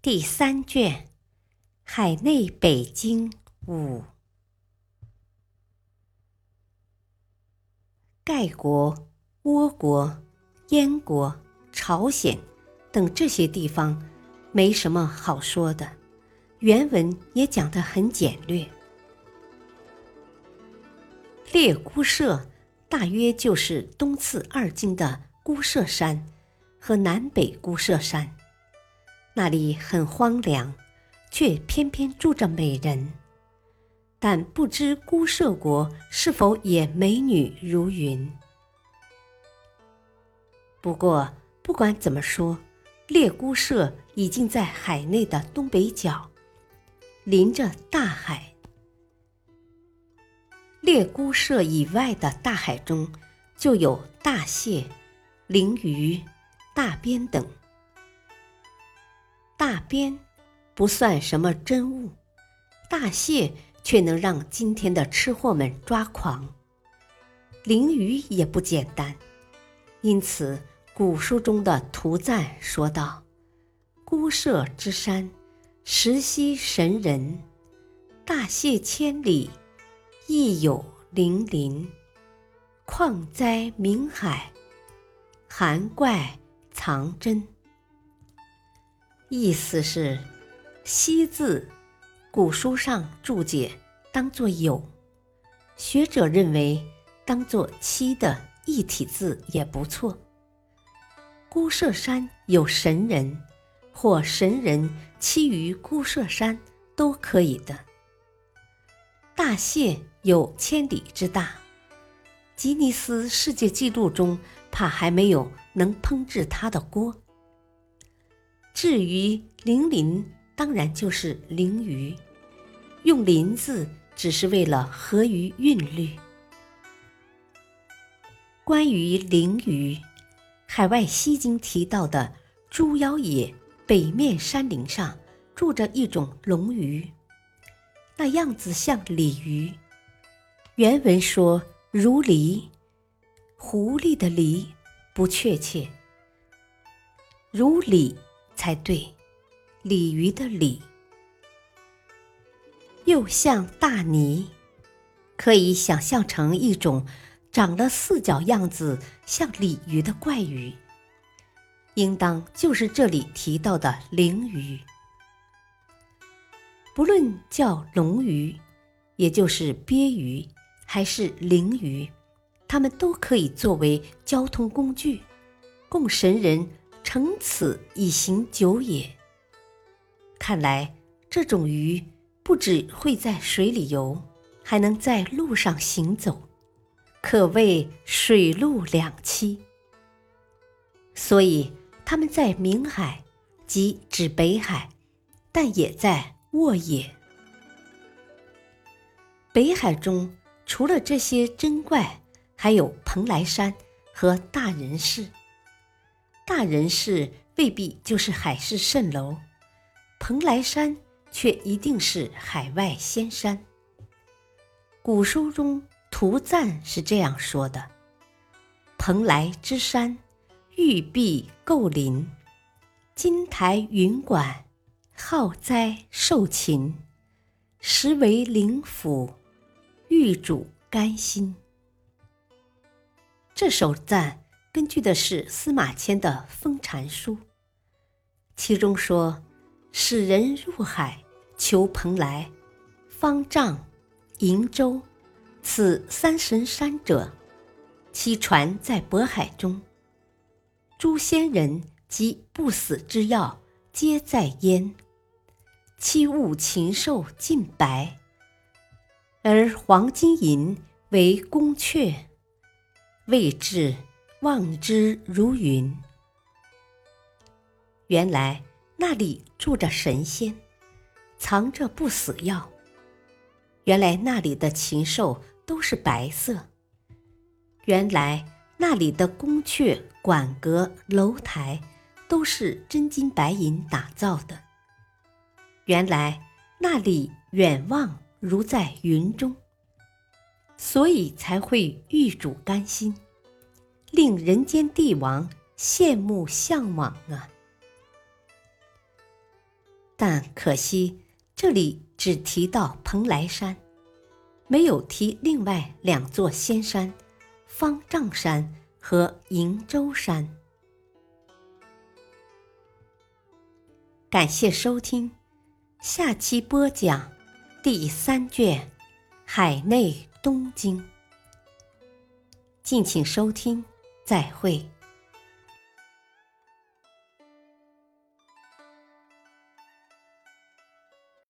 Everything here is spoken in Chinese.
第三卷《海内北京五》，盖国、倭国。燕国、朝鲜等这些地方没什么好说的，原文也讲得很简略。列姑射大约就是东次二经的姑舍山和南北姑舍山，那里很荒凉，却偏偏住着美人。但不知孤舍国是否也美女如云？不过，不管怎么说，列孤舍已经在海内的东北角，临着大海。列孤舍以外的大海中，就有大蟹、鲮鱼、大鳖等。边不算什么珍物，大蟹却能让今天的吃货们抓狂。鲮鱼也不简单。因此，古书中的图赞说道：“孤舍之山，石溪神人，大蟹千里，亦有灵鳞。矿灾明海，寒怪藏真。”意思是，“溪”字，古书上注解当作“有”，学者认为当作“七”的。一体字也不错。孤舍山有神人，或神人栖于孤舍山都可以的。大蟹有千里之大，吉尼斯世界纪录中怕还没有能烹制它的锅。至于鳞鳞，当然就是鲮鱼，用“鳞”字只是为了合于韵律。关于灵鱼，海外西经提到的猪妖野北面山林上住着一种龙鱼，那样子像鲤鱼。原文说如狸，狐狸的狸不确切，如鲤才对，鲤鱼的鲤。又像大鲵，可以想象成一种。长了四脚样子像鲤鱼的怪鱼，应当就是这里提到的鲮鱼。不论叫龙鱼，也就是鳖鱼，还是鲮鱼，它们都可以作为交通工具，供神人乘此以行久也。看来这种鱼不只会在水里游，还能在路上行走。可谓水陆两栖，所以他们在明海，即指北海，但也在沃野。北海中除了这些珍怪，还有蓬莱山和大人寺。大人寺未必就是海市蜃楼，蓬莱山却一定是海外仙山。古书中。图赞是这样说的：“蓬莱之山，玉璧构林，金台云馆，浩哉受禽，实为灵府，玉主甘心。”这首赞根据的是司马迁的《封禅书》，其中说：“使人入海求蓬莱，方丈、瀛洲。”此三神山者，其船在渤海中。诸仙人及不死之药皆在焉。其物禽兽尽白，而黄金银为宫阙，位置望之如云。原来那里住着神仙，藏着不死药。原来那里的禽兽都是白色。原来那里的宫阙、馆阁、楼台都是真金白银打造的。原来那里远望如在云中，所以才会玉主甘心，令人间帝王羡慕向往啊！但可惜这里只提到蓬莱山，没有提另外两座仙山——方丈山和瀛洲山。感谢收听。下期播讲第三卷《海内东经》，敬请收听，再会。